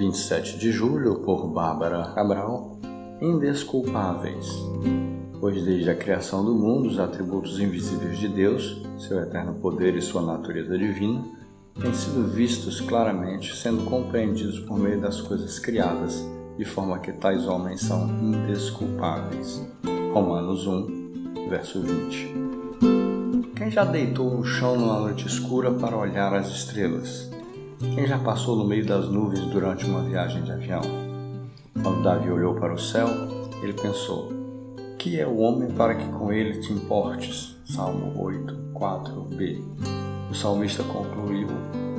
27 de julho, por Bárbara Cabral, Indesculpáveis. Pois desde a criação do mundo, os atributos invisíveis de Deus, seu eterno poder e sua natureza divina, têm sido vistos claramente, sendo compreendidos por meio das coisas criadas, de forma que tais homens são indesculpáveis. Romanos 1, verso 20. Quem já deitou no chão numa noite escura para olhar as estrelas? Quem já passou no meio das nuvens durante uma viagem de avião? Quando Davi olhou para o céu, ele pensou: Que é o homem para que com ele te importes? Salmo 8, 4b. O salmista concluiu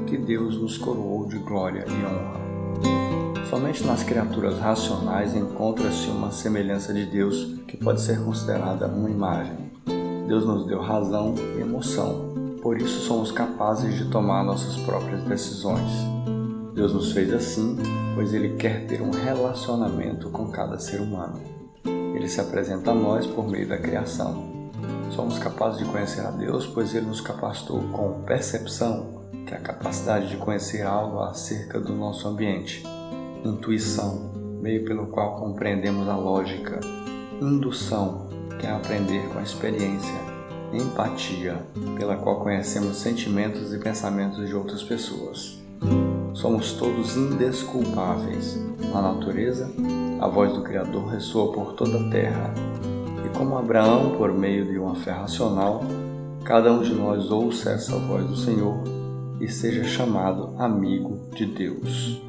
que Deus nos coroou de glória e honra. Somente nas criaturas racionais encontra-se uma semelhança de Deus que pode ser considerada uma imagem. Deus nos deu razão e emoção, por isso somos capazes de tomar nossas próprias decisões. Deus nos fez assim, pois Ele quer ter um relacionamento com cada ser humano. Ele se apresenta a nós por meio da criação. Somos capazes de conhecer a Deus, pois Ele nos capacitou com percepção, que é a capacidade de conhecer algo acerca do nosso ambiente, intuição, meio pelo qual compreendemos a lógica, indução, que é aprender com a experiência, empatia, pela qual conhecemos sentimentos e pensamentos de outras pessoas. Somos todos indesculpáveis. Na natureza, a voz do Criador ressoa por toda a terra. E como Abraão, por meio de uma fé racional, cada um de nós ouça essa voz do Senhor e seja chamado amigo de Deus.